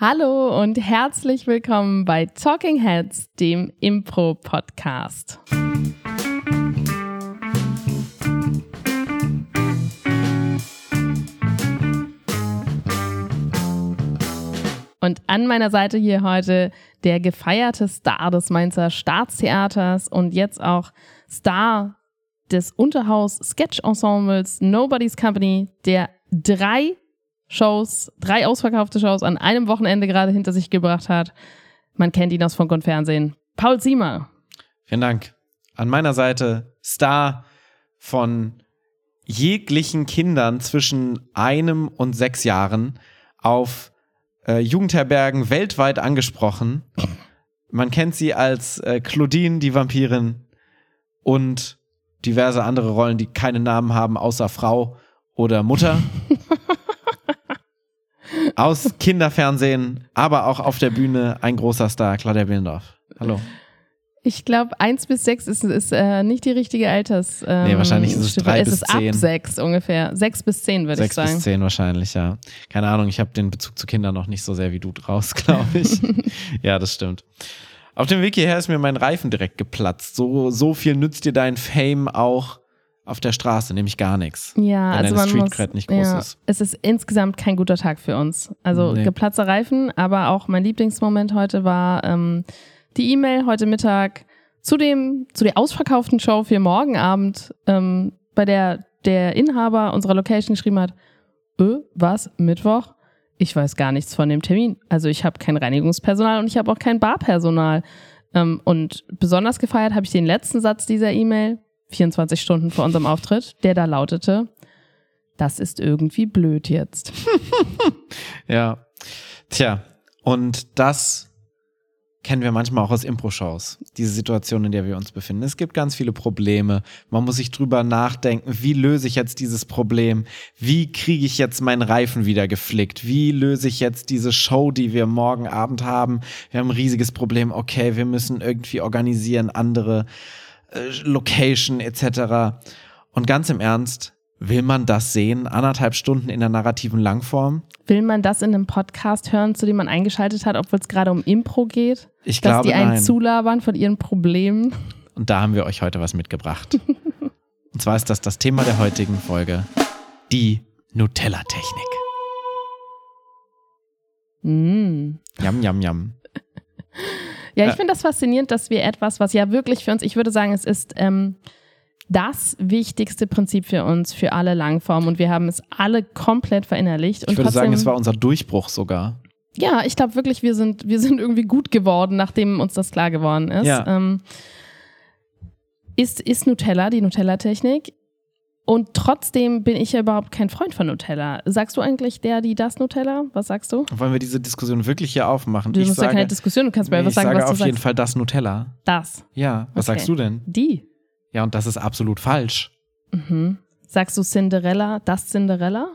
Hallo und herzlich willkommen bei Talking Heads, dem Impro-Podcast. Und an meiner Seite hier heute der gefeierte Star des Mainzer Staatstheaters und jetzt auch Star des Unterhaus Sketch Ensembles Nobody's Company, der drei Shows, drei ausverkaufte Shows an einem Wochenende gerade hinter sich gebracht hat. Man kennt ihn aus Funk und Fernsehen. Paul Ziemer. Vielen Dank. An meiner Seite Star von jeglichen Kindern zwischen einem und sechs Jahren auf äh, Jugendherbergen weltweit angesprochen. Man kennt sie als äh, Claudine, die Vampirin und diverse andere Rollen, die keine Namen haben, außer Frau oder Mutter. Aus Kinderfernsehen, aber auch auf der Bühne ein großer Star, Claudia Behlendorf. Hallo. Ich glaube, eins bis sechs ist, ist äh, nicht die richtige Alters. Ähm, nee, wahrscheinlich ist es drei es bis ist zehn. ab sechs ungefähr. Sechs bis zehn, würde ich Sechs sagen. bis zehn wahrscheinlich, ja. Keine Ahnung, ich habe den Bezug zu Kindern noch nicht so sehr wie du draus, glaube ich. ja, das stimmt. Auf dem Weg hierher ist mir mein Reifen direkt geplatzt. So, so viel nützt dir dein Fame auch auf der Straße, nämlich gar nichts. Ja, wenn also deine man Street muss, nicht groß ja, ist. Es ist insgesamt kein guter Tag für uns. Also Nee. geplatzter Reifen, aber auch mein Lieblingsmoment heute war ähm, die E-Mail heute Mittag zu dem zu der ausverkauften Show für morgen Abend, ähm, bei der der Inhaber unserer Location geschrieben hat, äh, was Mittwoch? Ich weiß gar nichts von dem Termin. Also ich habe kein Reinigungspersonal und ich habe auch kein Barpersonal. Ähm, und besonders gefeiert habe ich den letzten Satz dieser E-Mail, 24 Stunden vor unserem Auftritt, der da lautete, das ist irgendwie blöd jetzt. Ja. Tja, und das kennen wir manchmal auch aus Impro-Shows, diese Situation, in der wir uns befinden. Es gibt ganz viele Probleme. Man muss sich drüber nachdenken, wie löse ich jetzt dieses Problem? Wie kriege ich jetzt meinen Reifen wieder geflickt? Wie löse ich jetzt diese Show, die wir morgen Abend haben? Wir haben ein riesiges Problem. Okay, wir müssen irgendwie organisieren, andere äh, Location etc. Und ganz im Ernst, will man das sehen? Anderthalb Stunden in der narrativen Langform? Will man das in einem Podcast hören, zu dem man eingeschaltet hat, obwohl es gerade um Impro geht? Ich Dass glaube, die einen nein. zulabern von ihren Problemen? Und da haben wir euch heute was mitgebracht. Und zwar ist das das Thema der heutigen Folge. Die Nutella-Technik. Mm. Yam, yam, yam. Ja, ich finde das faszinierend, dass wir etwas, was ja wirklich für uns, ich würde sagen, es ist ähm, das wichtigste Prinzip für uns, für alle Langformen und wir haben es alle komplett verinnerlicht. Ich würde trotzdem, sagen, es war unser Durchbruch sogar. Ja, ich glaube wirklich, wir sind, wir sind irgendwie gut geworden, nachdem uns das klar geworden ist. Ja. Ähm, ist, ist Nutella, die Nutella-Technik. Und trotzdem bin ich ja überhaupt kein Freund von Nutella. Sagst du eigentlich der, die, das Nutella? Was sagst du? Wollen wir diese Diskussion wirklich hier aufmachen? Du ich musst ja sage, keine Diskussion, du kannst mir nee, einfach ich sagen, sage was du auf jeden sagst. Fall das Nutella. Das. Ja, was Okay. sagst du denn? Die. Ja, und das ist absolut falsch. Mhm. Sagst du Cinderella, das Cinderella?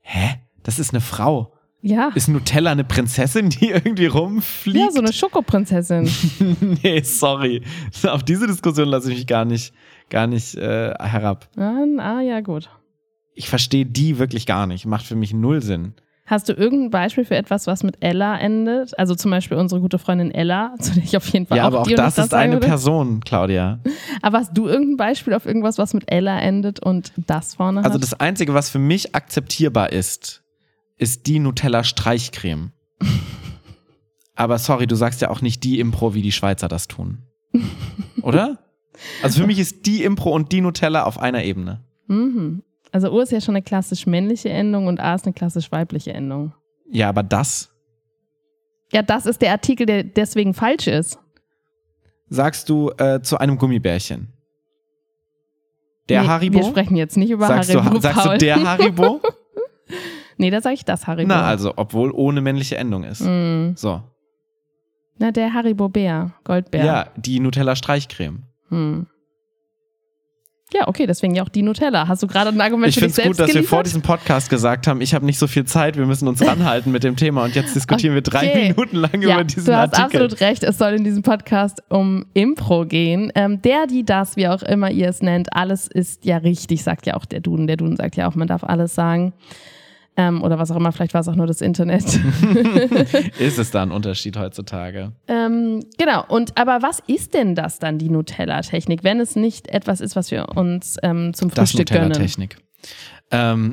Hä? Das ist eine Frau. Ja. Ist Nutella eine Prinzessin, die irgendwie rumfliegt? Ja, so eine Schokoprinzessin. nee, sorry. Auf diese Diskussion lasse ich mich gar nicht, gar nicht äh, herab. ah, ja, gut. Ich verstehe die wirklich gar nicht. Macht für mich null Sinn. Hast du irgendein Beispiel für etwas, was mit Ella endet? Also zum Beispiel unsere gute Freundin Ella, zu der ich auf jeden Fall ja, auch aber auch das das ist eine würde. Person, Claudia. Aber hast du irgendein Beispiel auf irgendwas, was mit Ella endet und das vorne Also hat? das Einzige, was für mich akzeptierbar ist, ist die Nutella-Streichcreme. aber sorry, du sagst ja auch nicht die Impro, wie die Schweizer das tun. Oder? Also für mich ist die Impro und die Nutella auf einer Ebene. mhm. Also U ist ja schon eine klassisch männliche Endung und A ist eine klassisch weibliche Endung. Ja, aber das Ja, das ist der Artikel, der deswegen falsch ist. sagst du äh, zu einem Gummibärchen. Der nee, Haribo? Wir sprechen jetzt nicht über sagst Haribo, du, sagst du der Haribo? nee, da sage ich das Haribo. Na, also, obwohl ohne männliche Endung ist. Mm. So. Na, der Haribo Bär, Goldbär. Ja, die Nutella-Streichcreme. Hm. Ja, okay, deswegen ja auch die Nutella. Hast du gerade ein Argument Ich für dich finde es selbst gut, dass wir vor diesem Podcast gesagt haben, ich habe nicht so viel Zeit, wir müssen uns ranhalten mit dem Thema und jetzt diskutieren wir drei Okay. Minuten lang ja, über diesen du hast Artikel. absolut recht. Es soll in diesem Podcast um Impro gehen. Ähm, der, die, das, wie auch immer ihr es nennt, alles ist ja richtig, sagt ja auch der Duden. Der Duden sagt ja auch, man darf alles sagen. Ähm, oder was auch immer, vielleicht war es auch nur das Internet. ist es da ein Unterschied heutzutage? Ähm, genau, und aber was ist denn das dann, die Nutella-Technik, wenn es nicht etwas ist, was wir uns ähm, zum Frühstück das Nutella-Technik. Ähm.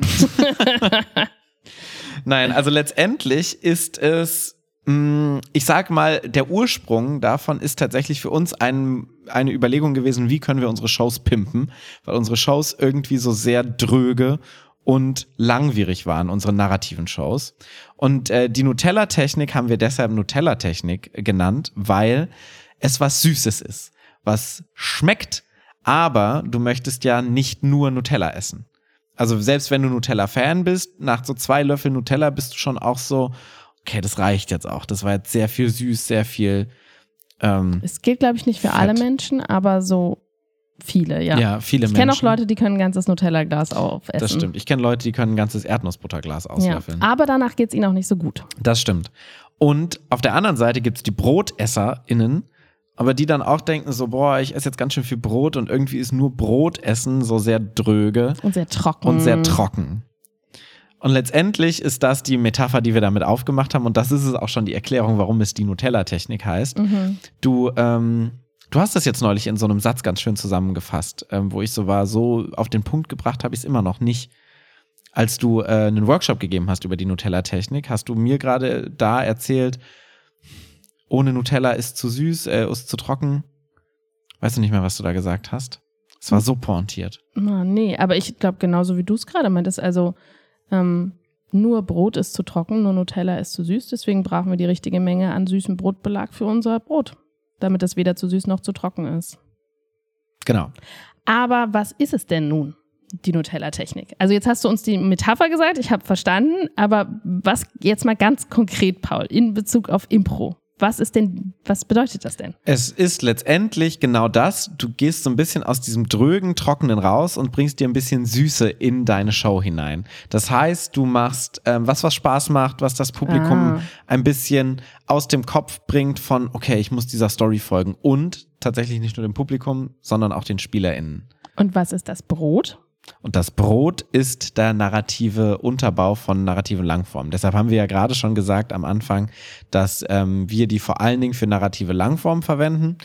Nein, also letztendlich ist es Mm, ich sag mal, der Ursprung davon ist tatsächlich für uns ein, eine Überlegung gewesen, wie können wir unsere Shows pimpen, weil unsere Shows irgendwie so sehr dröge und langwierig waren, unsere narrativen Shows. Und äh, die Nutella-Technik haben wir deshalb Nutella-Technik genannt, weil es was Süßes ist, was schmeckt, aber du möchtest ja nicht nur Nutella essen. Also selbst wenn du Nutella-Fan bist, nach so zwei Löffeln Nutella bist du schon auch so, okay, das reicht jetzt auch. Das war jetzt sehr viel süß, sehr viel. Ähm, es gilt, glaube ich, nicht für Fett. alle Menschen, aber so viele, ja. Ja, viele ich Menschen. Ich kenne auch Leute, die können ein ganzes Nutella-Glas aufessen. Das stimmt. Ich kenne Leute, die können ein ganzes Erdnussbutterglas auslöffeln. Ja, aber danach geht es ihnen auch nicht so gut. Das stimmt. Und auf der anderen Seite gibt es die BrotesserInnen, aber die dann auch denken so, boah, ich esse jetzt ganz schön viel Brot und irgendwie ist nur Brotessen so sehr dröge. Und sehr trocken. Und sehr trocken. Und letztendlich ist das die Metapher, die wir damit aufgemacht haben. Und das ist es auch schon die Erklärung, warum es die Nutella-Technik heißt. Mhm. Du, ähm, du hast das jetzt neulich in so einem Satz ganz schön zusammengefasst, ähm, wo ich so war, so auf den Punkt gebracht habe ich es immer noch nicht. Als du äh, einen Workshop gegeben hast über die Nutella-Technik, hast du mir gerade da erzählt, ohne Nutella ist zu süß, äh, ist zu trocken. Weißt du nicht mehr, was du da gesagt hast? Es war so pointiert. Oh, nee, aber ich glaube genauso wie du es gerade meintest. Also ähm, nur Brot ist zu trocken, nur Nutella ist zu süß. Deswegen brauchen wir die richtige Menge an süßem Brotbelag für unser Brot, damit es weder zu süß noch zu trocken ist. Genau. Aber was ist es denn nun, die Nutella-Technik? Also jetzt hast du uns die Metapher gesagt, ich habe verstanden, aber was jetzt mal ganz konkret, Paul, in Bezug auf Impro? Was ist denn, was bedeutet das denn? Es ist letztendlich genau das. Du gehst so ein bisschen aus diesem drögen, trockenen raus und bringst dir ein bisschen Süße in deine Show hinein. Das heißt, du machst ähm, was, was Spaß macht, was das Publikum ah. ein bisschen aus dem Kopf bringt von, okay, ich muss dieser Story folgen und tatsächlich nicht nur dem Publikum, sondern auch den SpielerInnen. Und was ist das Brot? Und das Brot ist der narrative Unterbau von narrative Langform. Deshalb haben wir ja gerade schon gesagt am Anfang, dass ähm, wir die vor allen Dingen für narrative Langform verwenden.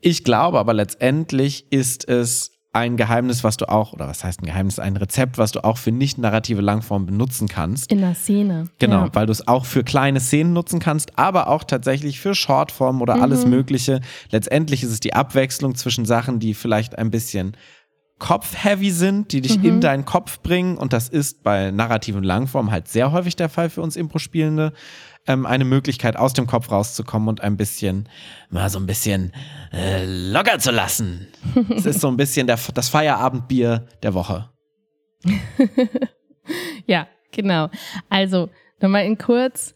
Ich glaube aber letztendlich ist es ein Geheimnis, was du auch, oder was heißt ein Geheimnis, ein Rezept, was du auch für nicht narrative Langform benutzen kannst. In der Szene. Genau, ja. weil du es auch für kleine Szenen nutzen kannst, aber auch tatsächlich für Shortform oder mhm. alles Mögliche. Letztendlich ist es die Abwechslung zwischen Sachen, die vielleicht ein bisschen Kopf-heavy sind, die dich mhm. in deinen Kopf bringen. Und das ist bei narrativen Langform halt sehr häufig der Fall für uns Impro-Spielende. Ähm, eine Möglichkeit, aus dem Kopf rauszukommen und ein bisschen, mal so ein bisschen äh, locker zu lassen. Es ist so ein bisschen der, das Feierabendbier der Woche. ja, genau. Also, nochmal in kurz.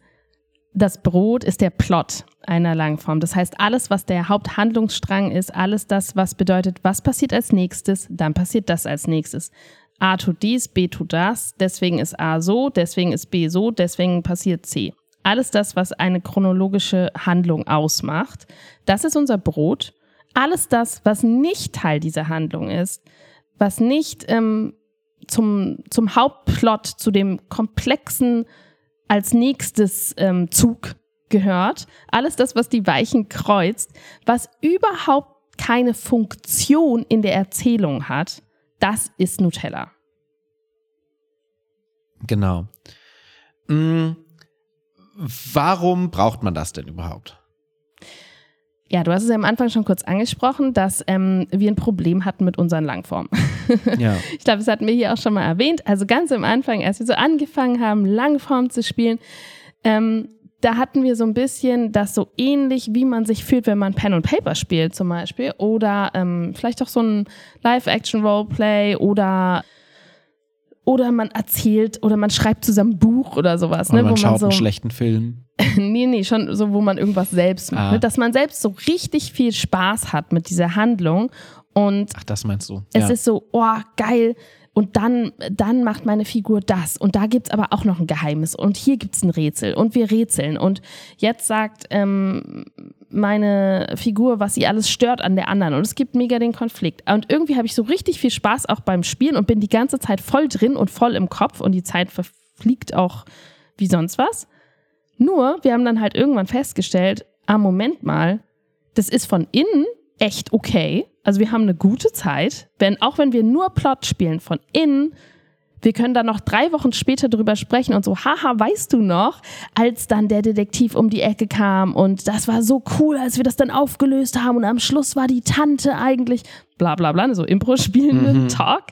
Das Brot ist der Plot einer Langform. Das heißt, alles, was der Haupthandlungsstrang ist, alles das, was bedeutet, was passiert als nächstes, dann passiert das als nächstes. A tut dies, B tut das, deswegen ist A so, deswegen ist B so, deswegen passiert C. Alles das, was eine chronologische Handlung ausmacht, das ist unser Brot. Alles das, was nicht Teil dieser Handlung ist, was nicht ähm, zum, zum Hauptplot, zu dem komplexen als nächstes ähm, Zug gehört, alles das, was die Weichen kreuzt, was überhaupt keine Funktion in der Erzählung hat, das ist Nutella. Genau. Hm, warum braucht man das denn überhaupt? Ja, du hast es ja am Anfang schon kurz angesprochen, dass ähm, wir ein Problem hatten mit unseren Langformen. Ja. ich glaube, das hatten wir hier auch schon mal erwähnt. Also ganz am Anfang, als wir so angefangen haben, Langform zu spielen, ähm, da hatten wir so ein bisschen das so ähnlich, wie man sich fühlt, wenn man Pen und Paper spielt zum Beispiel. Oder ähm, vielleicht auch so ein Live-Action-Roleplay oder oder man erzählt oder man schreibt zusammen ein Buch oder sowas. Oder ne, man schaut man so, einen schlechten Film. nee, nee, schon so, wo man irgendwas selbst macht. Ah. Ne? Dass man selbst so richtig viel Spaß hat mit dieser Handlung. Und Ach, das meinst du. Es ja. ist so, oh, geil, und dann, dann macht meine Figur das. Und da gibt es aber auch noch ein Geheimnis. Und hier gibt es ein Rätsel. Und wir rätseln. Und jetzt sagt ähm, meine Figur, was sie alles stört an der anderen. Und es gibt mega den Konflikt. Und irgendwie habe ich so richtig viel Spaß auch beim Spielen und bin die ganze Zeit voll drin und voll im Kopf. Und die Zeit ver fliegt auch wie sonst was. Nur, wir haben dann halt irgendwann festgestellt, ah, Moment mal, das ist von innen echt okay. Also wir haben eine gute Zeit, wenn, auch wenn wir nur Plot spielen von innen, wir können dann noch drei Wochen später drüber sprechen und so, haha, weißt du noch, als dann der Detektiv um die Ecke kam und das war so cool, als wir das dann aufgelöst haben und am Schluss war die Tante eigentlich, bla bla bla, so Impro-spielende mhm. Talk.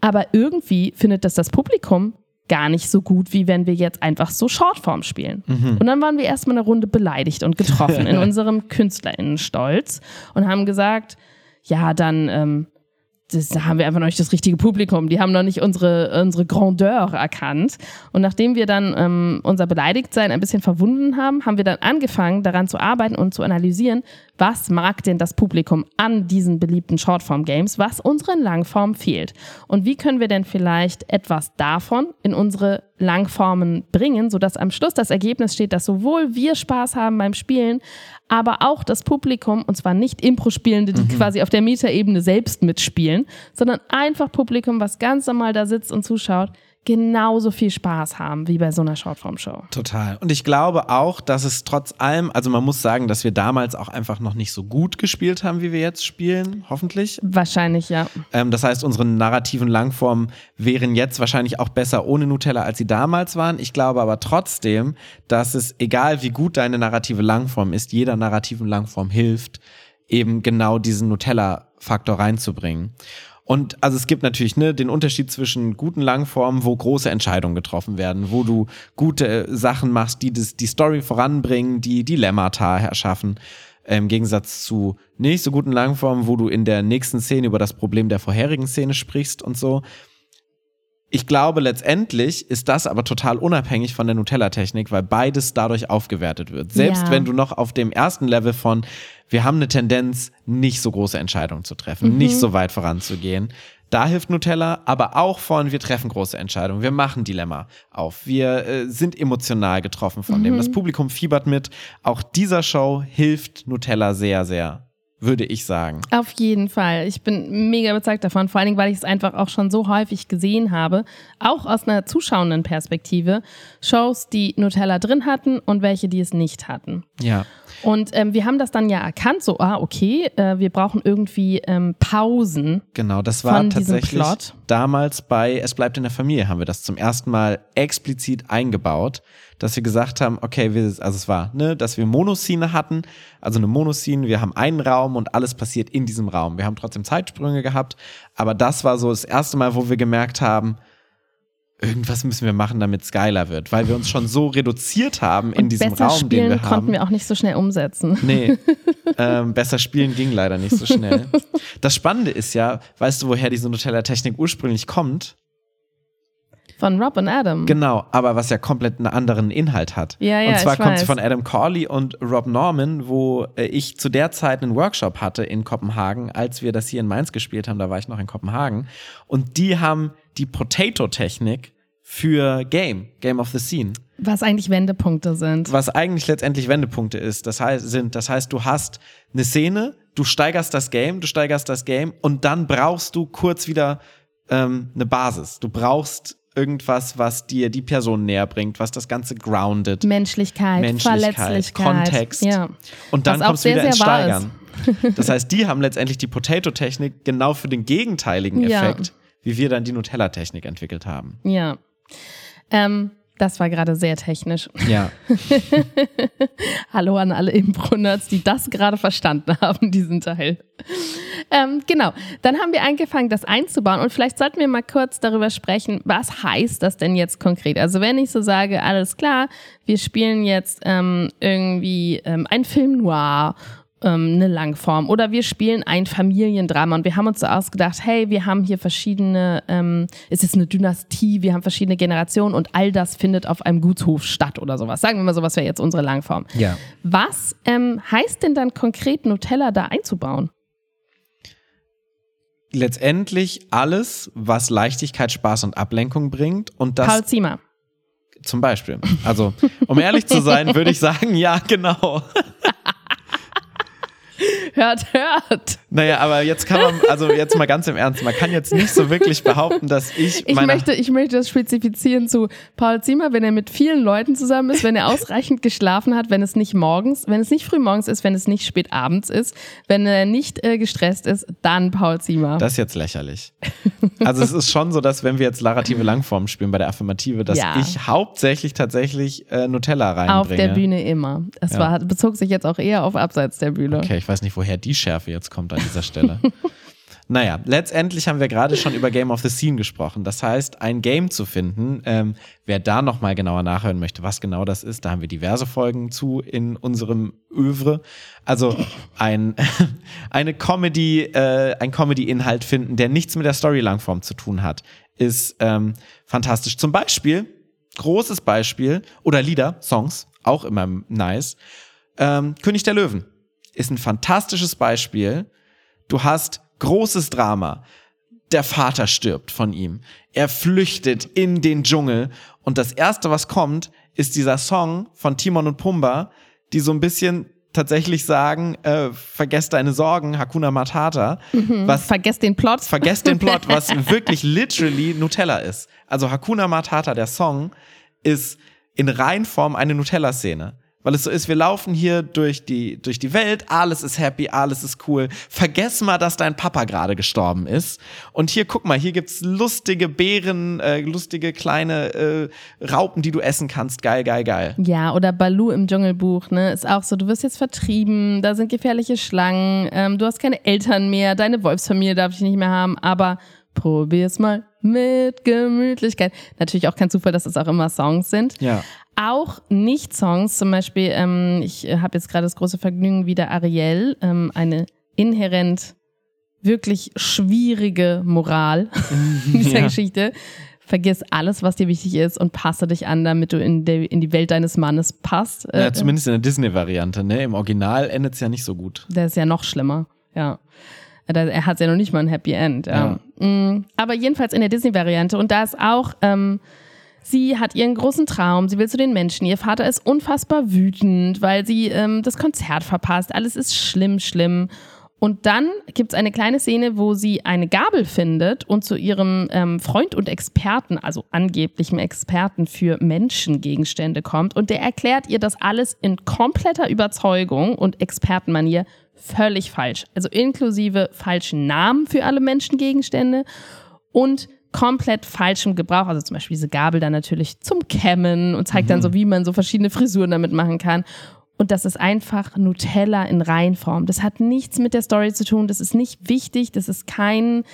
Aber irgendwie findet das das Publikum gar nicht so gut, wie wenn wir jetzt einfach so Shortform spielen. Mhm. Und dann waren wir erstmal eine Runde beleidigt und getroffen in unserem KünstlerInnenstolz und haben gesagt, ja, dann ähm, das, da haben wir einfach noch nicht das richtige Publikum. Die haben noch nicht unsere, unsere Grandeur erkannt. Und nachdem wir dann ähm, unser Beleidigtsein ein bisschen verwunden haben, haben wir dann angefangen, daran zu arbeiten und zu analysieren, was mag denn das Publikum an diesen beliebten Shortform-Games, was unseren Langformen fehlt. Und wie können wir denn vielleicht etwas davon in unsere Langformen bringen, sodass am Schluss das Ergebnis steht, dass sowohl wir Spaß haben beim Spielen, aber auch das Publikum, und zwar nicht Impro-Spielende, die mhm. quasi auf der Metaebene selbst mitspielen, sondern einfach Publikum, was ganz normal da sitzt und zuschaut, genauso viel Spaß haben wie bei so einer Shortform-Show. Total. Und ich glaube auch, dass es trotz allem, also man muss sagen, dass wir damals auch einfach noch nicht so gut gespielt haben, wie wir jetzt spielen, hoffentlich. Wahrscheinlich, ja. Ähm, das heißt, unsere narrativen Langformen wären jetzt wahrscheinlich auch besser ohne Nutella, als sie damals waren. Ich glaube aber trotzdem, dass es, egal wie gut deine narrative Langform ist, jeder narrativen Langform hilft, eben genau diesen Nutella-Faktor reinzubringen. Und also es gibt natürlich ne, den Unterschied zwischen guten Langformen, wo große Entscheidungen getroffen werden, wo du gute Sachen machst, die das, die Story voranbringen, die Dilemmata erschaffen. Im Gegensatz zu nicht so guten Langformen, wo du in der nächsten Szene über das Problem der vorherigen Szene sprichst und so. Ich glaube, letztendlich ist das aber total unabhängig von der Nutella-Technik, weil beides dadurch aufgewertet wird. Selbst ja. wenn du noch auf dem ersten Level von, wir haben eine Tendenz, nicht so große Entscheidungen zu treffen, mhm. nicht so weit voranzugehen. Da hilft Nutella, aber auch von, wir treffen große Entscheidungen, wir machen Dilemma auf, wir äh, sind emotional getroffen von mhm. dem. Das Publikum fiebert mit. Auch dieser Show hilft Nutella sehr, sehr würde ich sagen. Auf jeden Fall. Ich bin mega überzeugt davon, vor allen Dingen, weil ich es einfach auch schon so häufig gesehen habe, auch aus einer zuschauenden Perspektive, Shows, die Nutella drin hatten und welche, die es nicht hatten. Ja. Und ähm, wir haben das dann ja erkannt, so, ah, okay, äh, wir brauchen irgendwie ähm, Pausen. Genau, das war tatsächlich damals bei Es bleibt in der Familie, haben wir das zum ersten Mal explizit eingebaut, dass wir gesagt haben, okay, wir, also es war, ne, dass wir Monoszene hatten, also eine Monoszene, wir haben einen Raum und alles passiert in diesem Raum. Wir haben trotzdem Zeitsprünge gehabt, aber das war so das erste Mal, wo wir gemerkt haben, irgendwas müssen wir machen, damit es geiler wird, weil wir uns schon so reduziert haben in diesem besser Raum, den wir haben. konnten wir auch nicht so schnell umsetzen. Nee, ähm, besser spielen ging leider nicht so schnell. Das Spannende ist ja, weißt du, woher diese Nutella-Technik ursprünglich kommt? Von Rob und Adam. Genau, aber was ja komplett einen anderen Inhalt hat. Ja, ja, und zwar kommt weiß. sie von Adam Corley und Rob Norman, wo äh, ich zu der Zeit einen Workshop hatte in Kopenhagen, als wir das hier in Mainz gespielt haben, da war ich noch in Kopenhagen. Und die haben die Potato-Technik für Game, Game of the Scene. Was eigentlich Wendepunkte sind. Was eigentlich letztendlich Wendepunkte ist. Das heißt, sind, das heißt, du hast eine Szene, du steigerst das Game, du steigerst das Game und dann brauchst du kurz wieder ähm, eine Basis. Du brauchst irgendwas, was dir die Person näher bringt, was das Ganze grounded. Menschlichkeit, Menschlichkeit Verletzlichkeit. Kontext. Ja. Und dann kommst du sehr, wieder ins Steigern. Das heißt, die haben letztendlich die Potato-Technik genau für den gegenteiligen Ja. Effekt, wie wir dann die Nutella-Technik entwickelt haben. Ja. Ähm, das war gerade sehr technisch. Ja. Hallo an alle Impro-Nerds, die das gerade verstanden haben, diesen Teil. Ähm, genau, dann haben wir angefangen, das einzubauen und vielleicht sollten wir mal kurz darüber sprechen, was heißt das denn jetzt konkret? Also wenn ich so sage, alles klar, wir spielen jetzt ähm, irgendwie ähm, ein Film noir ähm, eine Langform oder wir spielen ein Familiendrama und wir haben uns so ausgedacht, hey, wir haben hier verschiedene, ähm, es ist eine Dynastie, wir haben verschiedene Generationen und all das findet auf einem Gutshof statt oder sowas. Sagen wir mal, sowas wäre jetzt unsere Langform. Ja. Was ähm, heißt denn dann konkret Nutella da einzubauen? Letztendlich alles, was Leichtigkeit, Spaß und Ablenkung bringt und das Paul Ziemer. zum Beispiel. Also, um ehrlich zu sein, würde ich sagen, ja, genau. hört, hört. Naja, aber jetzt kann man, also jetzt mal ganz im Ernst, man kann jetzt nicht so wirklich behaupten, dass ich. Ich möchte, ich möchte das spezifizieren zu Paul Zimmer, wenn er mit vielen Leuten zusammen ist, wenn er ausreichend geschlafen hat, wenn es nicht morgens, wenn es nicht früh morgens ist, wenn es nicht spät abends ist, wenn er nicht äh, gestresst ist, dann Paul Zimmer. Das ist jetzt lächerlich. Also es ist schon so, dass wenn wir jetzt narrative Langform spielen bei der Affirmative, dass ja. ich hauptsächlich tatsächlich äh, Nutella reinbringe. Auf der Bühne immer. Es ja. war, bezog sich jetzt auch eher auf abseits der Bühne. Okay, ich weiß nicht, woher die Schärfe jetzt kommt an dieser Stelle. Naja, letztendlich haben wir gerade schon über Game of the Scene gesprochen. Das heißt, ein Game zu finden, ähm, wer da nochmal genauer nachhören möchte, was genau das ist, da haben wir diverse Folgen zu in unserem Övre. Also ein, eine Comedy, äh, ein Comedy-Inhalt finden, der nichts mit der Story-Langform zu tun hat, ist ähm, fantastisch. Zum Beispiel, großes Beispiel, oder Lieder, Songs, auch immer nice. Ähm, König der Löwen ist ein fantastisches Beispiel. Du hast großes Drama. Der Vater stirbt von ihm. Er flüchtet in den Dschungel und das erste, was kommt, ist dieser Song von Timon und Pumba, die so ein bisschen tatsächlich sagen, äh, vergesst deine Sorgen, Hakuna Matata. Mhm, was, vergesst den Plot. Vergesst den Plot, was wirklich literally Nutella ist. Also Hakuna Matata, der Song, ist in Reinform eine Nutella-Szene weil es so ist, wir laufen hier durch die, durch die Welt, alles ist happy, alles ist cool. Vergess mal, dass dein Papa gerade gestorben ist. Und hier, guck mal, hier gibt's lustige Beeren, äh, lustige kleine äh, Raupen, die du essen kannst. Geil, geil, geil. Ja, oder Balu im Dschungelbuch, ne? Ist auch so, du wirst jetzt vertrieben, da sind gefährliche Schlangen, ähm, du hast keine Eltern mehr, deine Wolfsfamilie darf ich nicht mehr haben, aber probier's mal mit Gemütlichkeit. Natürlich auch kein Zufall, dass es auch immer Songs sind. Ja auch Nicht-Songs, zum Beispiel, ähm, ich äh, habe jetzt gerade das große Vergnügen, wieder Ariel, ähm, eine inhärent wirklich schwierige Moral dieser ja. Geschichte. Vergiss alles, was dir wichtig ist und passe dich an, damit du in, der, in die Welt deines Mannes passt. Ja, äh, zumindest in der Disney-Variante, ne? Im Original endet es ja nicht so gut. Der ist ja noch schlimmer, ja. Er hat ja noch nicht mal ein Happy End. Ja. ja. Mm, aber jedenfalls in der Disney-Variante. Und da ist auch ähm, Sie hat ihren großen Traum, sie will zu den Menschen. Ihr Vater ist unfassbar wütend, weil sie ähm, das Konzert verpasst. Alles ist schlimm, schlimm. Und dann gibt es eine kleine Szene, wo sie eine Gabel findet und zu ihrem ähm, Freund und Experten, also angeblichem Experten für Menschengegenstände kommt. Und der erklärt ihr das alles in kompletter Überzeugung und Expertenmanier völlig falsch. Also inklusive falschen Namen für alle Menschengegenstände und komplett falschem Gebrauch. Also zum Beispiel diese Gabel dann natürlich zum Kämmen und zeigt mhm. dann so, wie man so verschiedene Frisuren damit machen kann. Und das ist einfach Nutella in Reinform. Das hat nichts mit der Story zu tun. Das ist nicht wichtig. Das ist kein,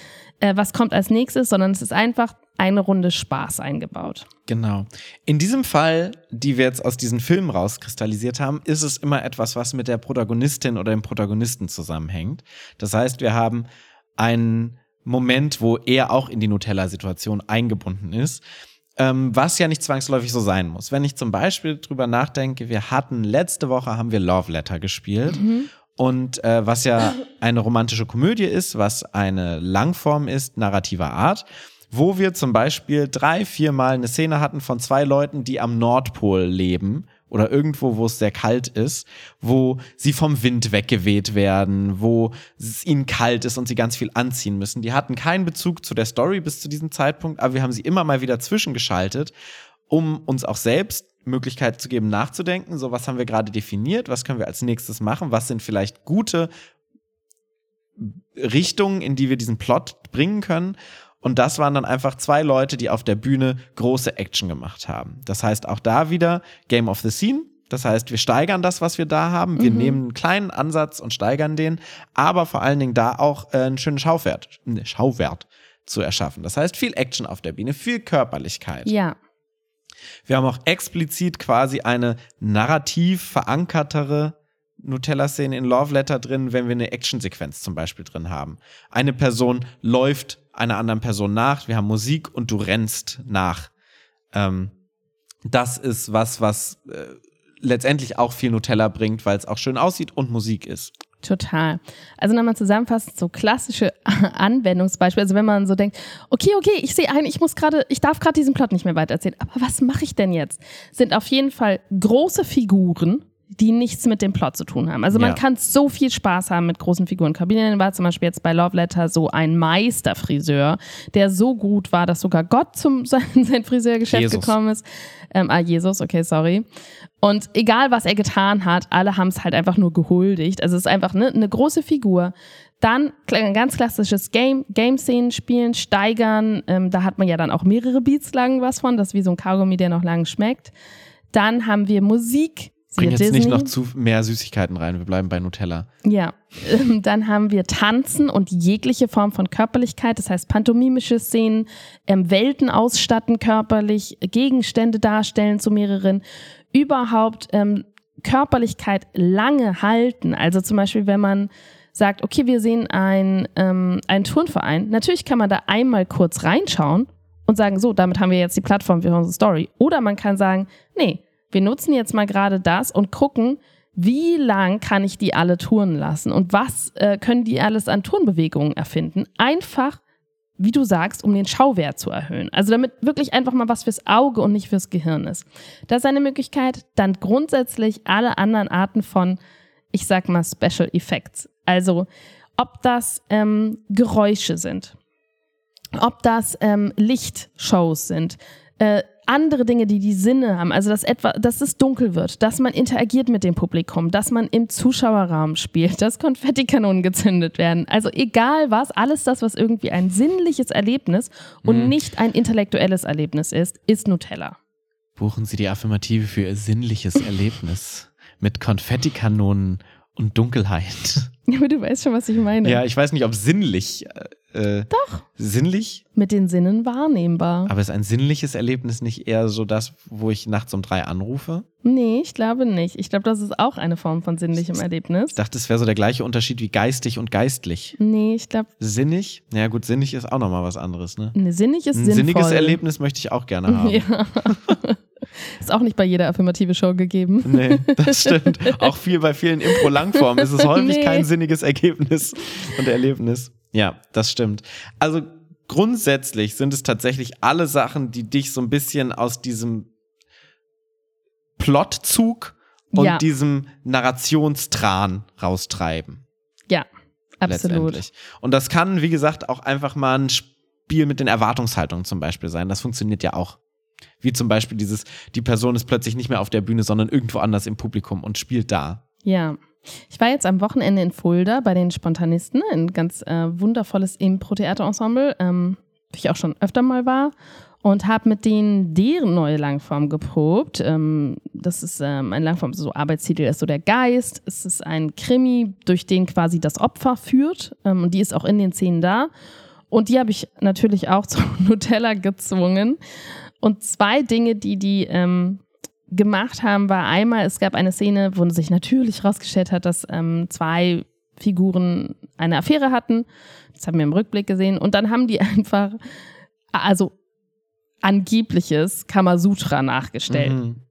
äh, was kommt als nächstes, sondern es ist einfach eine Runde Spaß eingebaut. Genau. In diesem Fall, die wir jetzt aus diesen Filmen rauskristallisiert haben, ist es immer etwas, was mit der Protagonistin oder dem Protagonisten zusammenhängt. Das heißt, wir haben einen Moment, wo er auch in die Nutella-Situation eingebunden ist. Ähm, was ja nicht zwangsläufig so sein muss. Wenn ich zum Beispiel drüber nachdenke, wir hatten letzte Woche haben wir Love Letter gespielt. Mhm. Und äh, was ja eine romantische Komödie ist, was eine Langform ist, narrativer Art, wo wir zum Beispiel drei, viermal eine Szene hatten von zwei Leuten, die am Nordpol leben oder irgendwo, wo es sehr kalt ist, wo sie vom Wind weggeweht werden, wo es ihnen kalt ist und sie ganz viel anziehen müssen. Die hatten keinen Bezug zu der Story bis zu diesem Zeitpunkt, aber wir haben sie immer mal wieder zwischengeschaltet, um uns auch selbst Möglichkeit zu geben, nachzudenken. So, was haben wir gerade definiert? Was können wir als nächstes machen? Was sind vielleicht gute Richtungen, in die wir diesen Plot bringen können? Und das waren dann einfach zwei Leute, die auf der Bühne große Action gemacht haben. Das heißt, auch da wieder Game of the Scene. Das heißt, wir steigern das, was wir da haben. Wir mhm. nehmen einen kleinen Ansatz und steigern den, aber vor allen Dingen da auch äh, einen schönen Schauwert, einen Schauwert zu erschaffen. Das heißt, viel Action auf der Bühne, viel Körperlichkeit. Ja. Wir haben auch explizit quasi eine narrativ verankertere Nutella-Szene in Love Letter drin, wenn wir eine Actionsequenz zum Beispiel drin haben. Eine Person läuft einer anderen Person nach, wir haben Musik und du rennst nach. Ähm, das ist was, was äh, letztendlich auch viel Nutella bringt, weil es auch schön aussieht und Musik ist. Total. Also nochmal zusammenfassend, so klassische Anwendungsbeispiele. Also wenn man so denkt, okay, okay, ich sehe ein, ich muss gerade, ich darf gerade diesen Plot nicht mehr weitererzählen, aber was mache ich denn jetzt? Sind auf jeden Fall große Figuren, die nichts mit dem Plot zu tun haben. Also man Ja. kann so viel Spaß haben mit großen Figuren. Corbinian war zum Beispiel jetzt bei Love Letter so ein Meisterfriseur, der so gut war, dass sogar Gott zum sein, sein Friseurgeschäft Jesus. gekommen ist. Ähm, ah, Jesus, okay, sorry. Und egal, was er getan hat, alle haben es halt einfach nur gehuldigt. Also es ist einfach ne, eine große Figur. Dann ein ganz klassisches Game, Game-Szenen spielen, steigern. Ähm, da hat man ja dann auch mehrere Beats lang was von. Das ist wie so ein Kaugummi, der noch lang schmeckt. Dann haben wir Musik. Bring jetzt nicht Disney. noch zu mehr Süßigkeiten rein. Wir bleiben bei Nutella. Ja, ähm, dann haben wir Tanzen und jegliche Form von Körperlichkeit, das heißt pantomimische Szenen, ähm, Welten ausstatten körperlich, Gegenstände darstellen zu mehreren, überhaupt ähm, Körperlichkeit lange halten. Also zum Beispiel, wenn man sagt, okay, wir sehen ein, ähm, einen Turnverein, natürlich kann man da einmal kurz reinschauen und sagen, so, damit haben wir jetzt die Plattform für unsere Story. Oder man kann sagen, nee, wir nutzen jetzt mal gerade das und gucken, wie lang kann ich die alle touren lassen und was äh, können die alles an Turnbewegungen erfinden? Einfach, wie du sagst, um den Schauwert zu erhöhen. Also damit wirklich einfach mal was fürs Auge und nicht fürs Gehirn ist. Das ist eine Möglichkeit. Dann grundsätzlich alle anderen Arten von, ich sag mal, Special Effects. Also ob das ähm, Geräusche sind, ob das ähm, Lichtshows sind, äh, andere Dinge, die die Sinne haben, also dass etwa, dass es dunkel wird, dass man interagiert mit dem Publikum, dass man im Zuschauerraum spielt, dass Konfettikanonen gezündet werden. Also egal was, alles das, was irgendwie ein sinnliches Erlebnis und nicht ein intellektuelles Erlebnis ist, ist Nutella. Buchen Sie die Affirmative für Ihr sinnliches Erlebnis mit Konfettikanonen und Dunkelheit. Aber du weißt schon, was ich meine. Ja, ich weiß nicht, ob sinnlich. Äh, Doch. Sinnlich? Mit den Sinnen wahrnehmbar. Aber ist ein sinnliches Erlebnis nicht eher so das, wo ich nachts um drei anrufe? Nee, ich glaube nicht. Ich glaube, das ist auch eine Form von sinnlichem Erlebnis. Ich dachte, es wäre so der gleiche Unterschied wie geistig und geistlich. Nee, ich glaube, Sinnig? Ja gut, sinnig ist auch nochmal was anderes, ne? ne, sinnig ist Ein sinnvoll. sinniges Erlebnis möchte ich auch gerne haben. Ja. ist auch nicht bei jeder affirmative Show gegeben. Nee, das stimmt. Auch viel bei vielen Impro-Langformen ist es häufig Nee. kein sinniges Ergebnis und Erlebnis. Ja, das stimmt. Also grundsätzlich sind es tatsächlich alle Sachen, die dich so ein bisschen aus diesem Plotzug und Ja. diesem Narrationstran raustreiben. Ja, absolut. Und das kann, wie gesagt, auch einfach mal ein Spiel mit den Erwartungshaltungen zum Beispiel sein. Das funktioniert ja auch. Wie zum Beispiel dieses, die Person ist plötzlich nicht mehr auf der Bühne, sondern irgendwo anders im Publikum und spielt da. Ja. Ich war jetzt am Wochenende in Fulda bei den Spontanisten, ein ganz äh, wundervolles Impro-Theater-Ensemble, ähm, wo ich auch schon öfter mal war und habe mit denen deren neue Langform geprobt. Ähm, das ist ähm, ein Langform, so Arbeitstitel ist so der Geist. Es ist ein Krimi, durch den quasi das Opfer führt ähm, und die ist auch in den Szenen da. Und die habe ich natürlich auch zu Nutella gezwungen. Und zwei Dinge, die die ähm, gemacht haben, war einmal, es gab eine Szene, wo sich natürlich rausgestellt hat, dass ähm, zwei Figuren eine Affäre hatten. Das haben wir im Rückblick gesehen. Und dann haben die einfach, also angebliches Kamasutra nachgestellt. Mhm.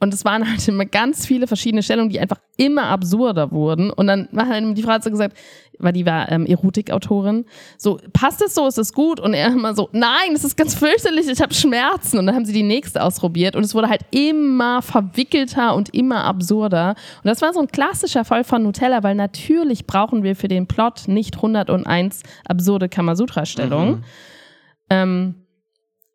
Und es waren halt immer ganz viele verschiedene Stellungen, die einfach immer absurder wurden. Und dann war halt die Frau so gesagt, weil die war ähm, Erotikautorin, so, passt es so, ist es gut? Und er immer so, nein, es ist ganz fürchterlich, ich habe Schmerzen. Und dann haben sie die nächste ausprobiert und es wurde halt immer verwickelter und immer absurder. Und das war so ein klassischer Fall von Nutella, weil natürlich brauchen wir für den Plot nicht 101 absurde Kamasutra-Stellungen. Mhm. Ähm,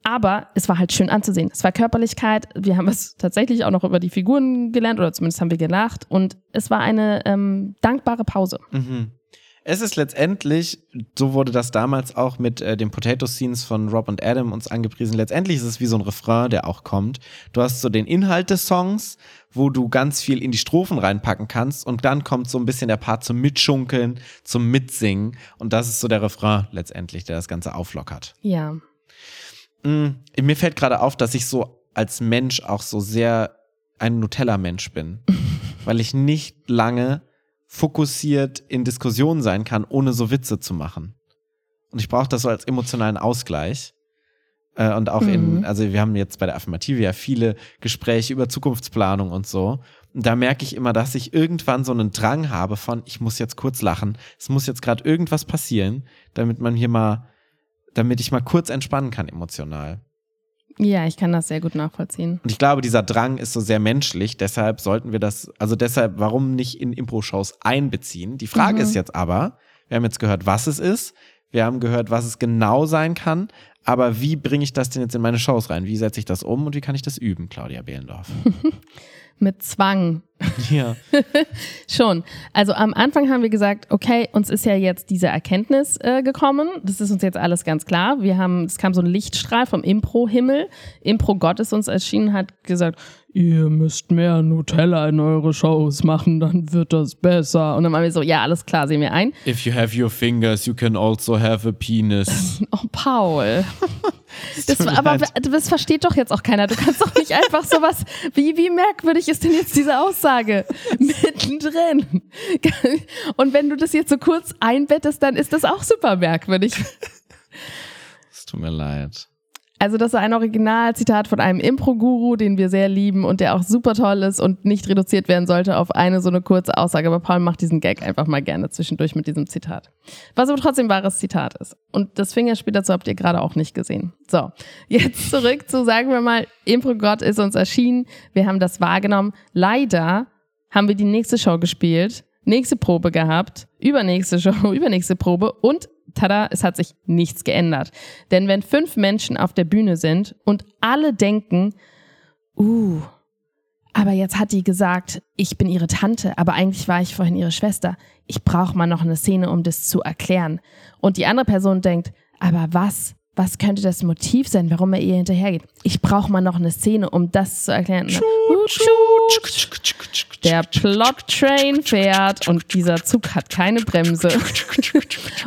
aber es war halt schön anzusehen. Es war Körperlichkeit. Wir haben es tatsächlich auch noch über die Figuren gelernt oder zumindest haben wir gelacht. Und es war eine ähm, dankbare Pause. Mhm. Es ist letztendlich, so wurde das damals auch mit äh, den Potato Scenes von Rob und Adam uns angepriesen. Letztendlich ist es wie so ein Refrain, der auch kommt. Du hast so den Inhalt des Songs, wo du ganz viel in die Strophen reinpacken kannst und dann kommt so ein bisschen der Part zum Mitschunkeln, zum Mitsingen und das ist so der Refrain letztendlich, der das Ganze auflockert. Ja. Mm, mir fällt gerade auf, dass ich so als Mensch auch so sehr ein Nutella-Mensch bin, weil ich nicht lange fokussiert in Diskussionen sein kann, ohne so Witze zu machen. Und ich brauche das so als emotionalen Ausgleich. Äh, und auch in, Mhm. also wir haben jetzt bei der Affirmative ja viele Gespräche über Zukunftsplanung und so. Und da merke ich immer, dass ich irgendwann so einen Drang habe von, ich muss jetzt kurz lachen, es muss jetzt gerade irgendwas passieren, damit man hier mal, damit ich mal kurz entspannen kann emotional. Ja, ich kann das sehr gut nachvollziehen. Und ich glaube, dieser Drang ist so sehr menschlich, deshalb sollten wir das, also deshalb, warum nicht in Impro-Shows einbeziehen? Die Frage Mhm. ist jetzt aber, wir haben jetzt gehört, was es ist, wir haben gehört, was es genau sein kann, aber wie bringe ich das denn jetzt in meine Shows rein? Wie setze ich das um und wie kann ich das üben, Claudia Behlendorf? Mit Zwang. ja. Schon. Also am Anfang haben wir gesagt, okay, uns ist ja jetzt diese Erkenntnis äh, gekommen. Das ist uns jetzt alles ganz klar. Wir haben, es kam so ein Lichtstrahl vom Impro-Himmel. Impro-Gott ist uns erschienen, hat gesagt, ihr müsst mehr Nutella in eure Shows machen, dann wird das besser. Und dann waren wir so, ja, alles klar, sehen wir ein. If you have your fingers, you can also have a penis. Oh, Paul. Das, aber das versteht doch jetzt auch keiner. Du kannst doch nicht einfach sowas. Wie, wie merkwürdig ist denn jetzt diese Aussage? Mittendrin. Und wenn du das jetzt so kurz einbettest, dann ist das auch super merkwürdig. Es tut mir leid. Also, das ist ein Originalzitat von einem Impro-Guru, den wir sehr lieben und der auch super toll ist und nicht reduziert werden sollte auf eine so eine kurze Aussage. Aber Paul macht diesen Gag einfach mal gerne zwischendurch mit diesem Zitat. Was aber trotzdem wahres Zitat ist. Und das Fingerspiel dazu habt ihr gerade auch nicht gesehen. So, jetzt zurück zu, sagen wir mal, Impro-Gott ist uns erschienen. Wir haben das wahrgenommen. Leider haben wir die nächste Show gespielt, nächste Probe gehabt, übernächste Show, übernächste Probe und tada, es hat sich nichts geändert. Denn wenn fünf Menschen auf der Bühne sind und alle denken, uh, aber jetzt hat die gesagt, ich bin ihre Tante, aber eigentlich war ich vorhin ihre Schwester. Ich brauche mal noch eine Szene, um das zu erklären. Und die andere Person denkt, aber was? Was könnte das Motiv sein, warum er ihr hinterhergeht? Ich brauche mal noch eine Szene, um das zu erklären. Der Plot-Train fährt und dieser Zug hat keine Bremse.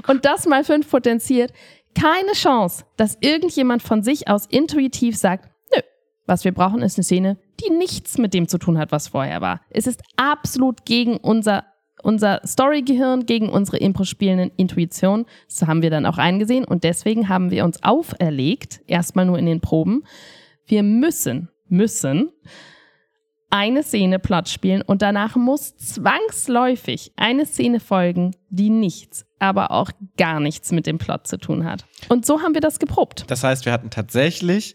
und das mal fünf potenziert. Keine Chance, dass irgendjemand von sich aus intuitiv sagt, nö, was wir brauchen ist eine Szene, die nichts mit dem zu tun hat, was vorher war. Es ist absolut gegen unser, unser Story-Gehirn, gegen unsere Impro-spielenden Intuition. Das haben wir dann auch eingesehen und deswegen haben wir uns auferlegt, erstmal nur in den Proben, wir müssen, müssen eine Szene platt spielen und danach muss zwangsläufig eine Szene folgen, die nichts, aber auch gar nichts mit dem Plot zu tun hat. Und so haben wir das geprobt. Das heißt, wir hatten tatsächlich,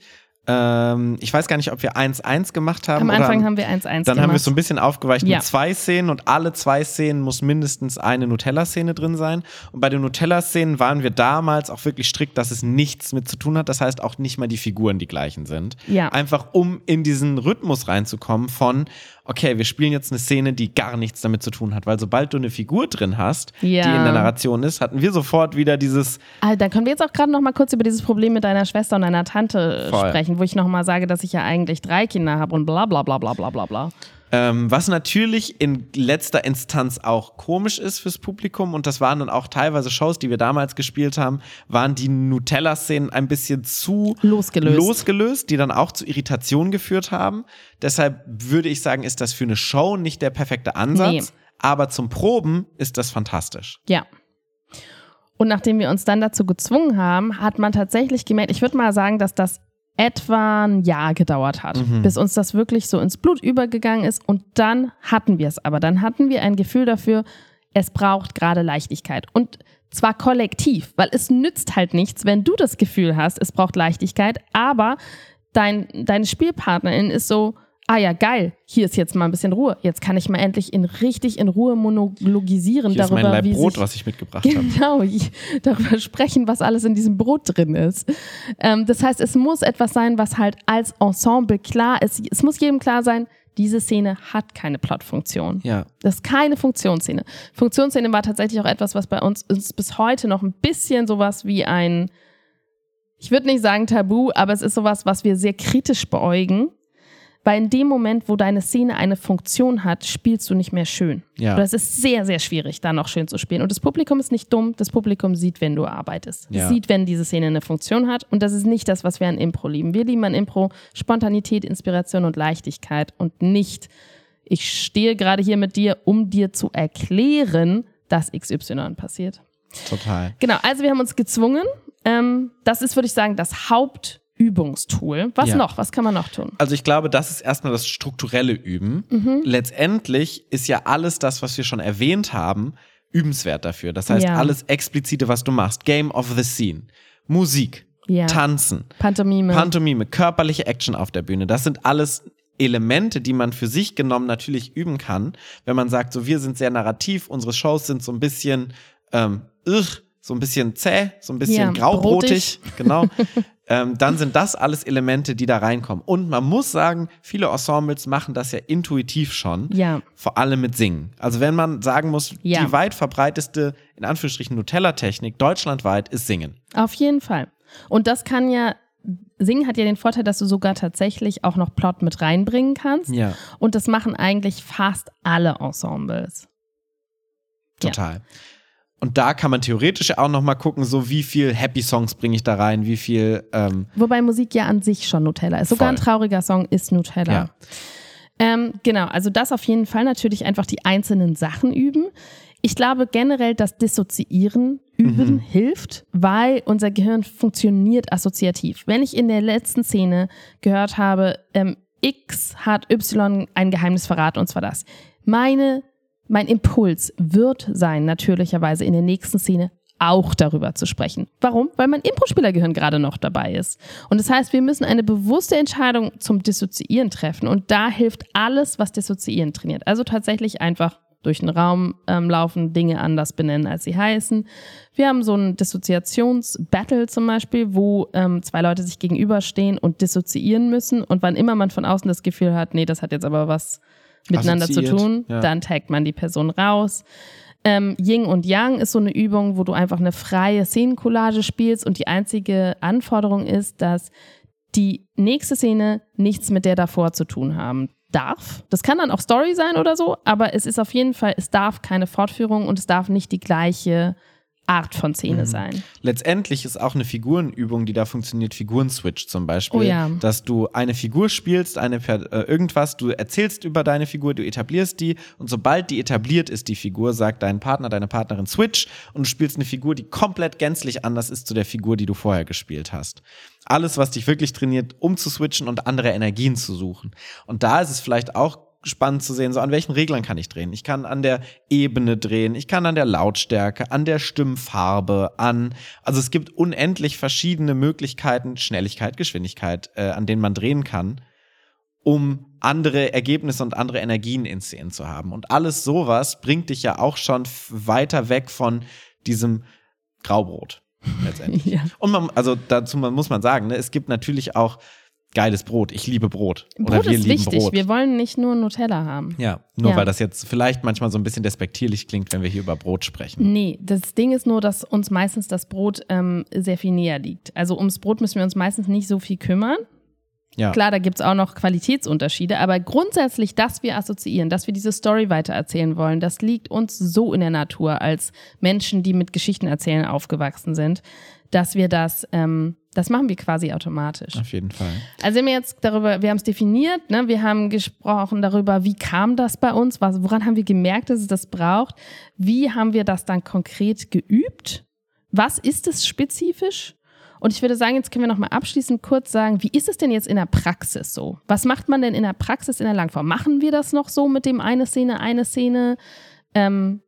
ähm, ich weiß gar nicht, ob wir 1-1 gemacht haben. Am oder Anfang am- haben wir 1-1 Dann gemacht. haben wir es so ein bisschen aufgeweicht Ja. mit zwei Szenen und alle zwei Szenen muss mindestens eine Nutella-Szene drin sein. Und bei den Nutella-Szenen waren wir damals auch wirklich strikt, dass es nichts mit zu tun hat. Das heißt auch nicht mal die Figuren die gleichen sind. Ja. Einfach um in diesen Rhythmus reinzukommen von, okay, wir spielen jetzt eine Szene, die gar nichts damit zu tun hat. Weil sobald du eine Figur drin hast, Ja. die in der Narration ist, hatten wir sofort wieder dieses, Ah, dann können wir jetzt auch gerade noch mal kurz über dieses Problem mit deiner Schwester und deiner Tante Voll. sprechen, wo ich noch mal sage, dass ich ja eigentlich drei Kinder habe und bla bla bla bla bla bla bla. Ähm, was natürlich in letzter Instanz auch komisch ist fürs Publikum und das waren dann auch teilweise Shows, die wir damals gespielt haben, waren die Nutella-Szenen ein bisschen zu Losgelöst. losgelöst, die dann auch zu Irritationen geführt haben. Deshalb würde ich sagen, ist das für eine Show nicht der perfekte Ansatz, Nee. aber zum Proben ist das fantastisch. Ja. Und nachdem wir uns dann dazu gezwungen haben, hat man tatsächlich gemerkt, ich würde mal sagen, dass das etwa ein Jahr gedauert hat, Mhm. bis uns das wirklich so ins Blut übergegangen ist. Und dann hatten wir es aber. Dann hatten wir ein Gefühl dafür, es braucht gerade Leichtigkeit. Und zwar kollektiv, weil es nützt halt nichts, wenn du das Gefühl hast, es braucht Leichtigkeit, aber dein, deine Spielpartnerin ist so, ah ja, geil, hier ist jetzt mal ein bisschen Ruhe. Jetzt kann ich mal endlich in richtig in Ruhe monologisieren Hier ist darüber, mein Leib wie Brot, sich was ich mitgebracht habe. Genau, darüber sprechen, was alles in diesem Brot drin ist. Ähm, das heißt, es muss etwas sein, was halt als Ensemble klar ist. Es muss jedem klar sein, diese Szene hat keine Plotfunktion. Ja. Das ist keine Funktionsszene. Funktionsszene war tatsächlich auch etwas, was bei uns, uns bis heute noch ein bisschen sowas wie ein, ich würde nicht sagen Tabu, aber es ist sowas, was wir sehr kritisch beäugen. Weil in dem Moment, wo deine Szene eine Funktion hat, spielst du nicht mehr schön. Ja. Oder es ist sehr, sehr schwierig, da noch schön zu spielen. Und das Publikum ist nicht dumm. Das Publikum sieht, wenn du arbeitest. Ja. Es sieht, wenn diese Szene eine Funktion hat. Und das ist nicht das, was wir an Impro lieben. Wir lieben an Impro Spontanität, Inspiration und Leichtigkeit und nicht, ich stehe gerade hier mit dir, um dir zu erklären, dass XY passiert. Total. Genau, also wir haben uns gezwungen. Ähm, das ist, würde ich sagen, das Hauptübungstool. Was Ja. noch? Was kann man noch tun? Also ich glaube, das ist erstmal das strukturelle Üben. Mhm. Letztendlich ist ja alles das, was wir schon erwähnt haben, übenswert dafür. Das heißt, Ja. alles Explizite, was du machst. Game of the Scene. Musik. Ja. Tanzen, Pantomime. Pantomime, körperliche Action auf der Bühne. Das sind alles Elemente, die man für sich genommen natürlich üben kann, wenn man sagt, so wir sind sehr narrativ, unsere Shows sind so ein bisschen ähm, irr, so ein bisschen zäh, so ein bisschen graubrotig, genau. ähm, dann sind das alles Elemente, die da reinkommen. Und man muss sagen, viele Ensembles machen das ja intuitiv schon, ja, vor allem mit Singen. Also wenn man sagen muss, Ja. die weit verbreiteste, in Anführungsstrichen Nutella-Technik deutschlandweit ist Singen. auf jeden Fall. Und das kann ja, Singen hat ja den Vorteil, dass du sogar tatsächlich auch noch Plot mit reinbringen kannst. Ja, Und das machen eigentlich fast alle Ensembles. Ja. Und da kann man theoretisch auch noch mal gucken, so wie viel Happy Songs bringe ich da rein, wie viel ähm, Wobei Musik ja an sich schon Nutella ist. Sogar ein Voll. trauriger Song ist Nutella. Ja. Ähm, genau, also das auf jeden Fall natürlich einfach die einzelnen Sachen üben. Ich glaube generell, dass Dissoziieren üben Mhm. hilft, weil unser Gehirn funktioniert assoziativ. Wenn ich in der letzten Szene gehört habe, ähm, X hat Y ein Geheimnis verraten, und zwar das. Meine, mein Impuls wird sein, natürlicherweise in der nächsten Szene auch darüber zu sprechen. Warum? Weil mein Impro-Spielergehirn gerade noch dabei ist. Und das heißt, wir müssen eine bewusste Entscheidung zum Dissoziieren treffen. Und da hilft alles, was Dissoziieren trainiert. Also tatsächlich einfach durch den Raum ähm, laufen, Dinge anders benennen, als sie heißen. Wir haben so ein Dissoziations-Battle zum Beispiel, wo ähm, zwei Leute sich gegenüberstehen und dissoziieren müssen. Und wann immer man von außen das Gefühl hat, nee, das hat jetzt aber was miteinander zu Assoziiert, tun, ja. dann taggt man die Person raus. Ähm, Yin und Yang ist so eine Übung, wo du einfach eine freie Szenencollage spielst und die einzige Anforderung ist, dass die nächste Szene nichts mit der davor zu tun haben darf. Das kann dann auch Story sein oder so, aber es ist auf jeden Fall, es darf keine Fortführung und es darf nicht die gleiche Art von Szene Mhm. sein. Letztendlich ist auch eine Figurenübung, die da funktioniert, Figurenswitch zum Beispiel. Oh ja. Dass du eine Figur spielst, eine äh, irgendwas, du erzählst über deine Figur, du etablierst die und sobald die etabliert ist, die Figur, sagt dein Partner, deine Partnerin Switch und du spielst eine Figur, die komplett gänzlich anders ist zu der Figur, die du vorher gespielt hast. Alles, was dich wirklich trainiert, um zu switchen und andere Energien zu suchen. Und da ist es vielleicht auch spannend zu sehen, so an welchen Reglern kann ich drehen. Ich kann an der Ebene drehen, ich kann an der Lautstärke, an der Stimmfarbe, an, also es gibt unendlich verschiedene Möglichkeiten, Schnelligkeit, Geschwindigkeit, äh, an denen man drehen kann, um andere Ergebnisse und andere Energien in Szenen zu haben. Und alles sowas bringt dich ja auch schon weiter weg von diesem Graubrot letztendlich. Ja. Und man, also dazu muss man sagen, ne, es gibt natürlich auch geiles Brot. Ich liebe Brot. Oder Brot wir ist lieben wichtig. Brot. Wir wollen nicht nur Nutella haben. ja, nur Ja. weil das jetzt vielleicht manchmal so ein bisschen despektierlich klingt, wenn wir hier über Brot sprechen. Nee, das Ding ist nur, dass uns meistens das Brot ähm, sehr viel näher liegt. Also ums Brot müssen wir uns meistens nicht so viel kümmern. Ja. Klar, da gibt es auch noch Qualitätsunterschiede, aber grundsätzlich, dass wir assoziieren, dass wir diese Story weitererzählen wollen, das liegt uns so in der Natur als Menschen, die mit Geschichten erzählen aufgewachsen sind, dass wir das, ähm, das machen wir quasi automatisch. Auf jeden Fall. Also wir haben jetzt darüber, wir haben es definiert, ne? wir haben gesprochen darüber, wie kam das bei uns, was, woran haben wir gemerkt, dass es das braucht, wie haben wir das dann konkret geübt, was ist es spezifisch? Und ich würde sagen, jetzt können wir nochmal abschließend kurz sagen, wie ist es denn jetzt in der Praxis so? Was macht man denn in der Praxis in der Langform? Machen wir das noch so mit dem eine Szene, eine Szene? Ähm,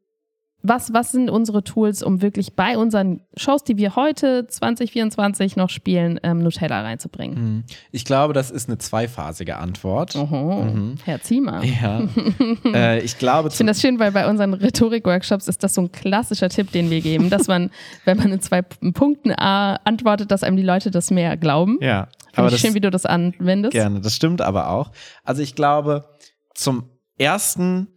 was, was sind unsere Tools, um wirklich bei unseren Shows, die wir heute 2024 noch spielen, ähm, Nutella reinzubringen? Mhm. Ich glaube, das ist eine zweiphasige Antwort. Oho, Herr Ziemer. Ja. äh, ich glaube, Ich finde das schön, weil bei unseren Rhetorik-Workshops ist das so ein klassischer Tipp, den wir geben, dass man, wenn man in zwei Punkten äh, antwortet, dass einem die Leute das mehr glauben. ja, Finde aber ich das schön, wie du das anwendest. Gerne, das stimmt aber auch. Also ich glaube, zum ersten,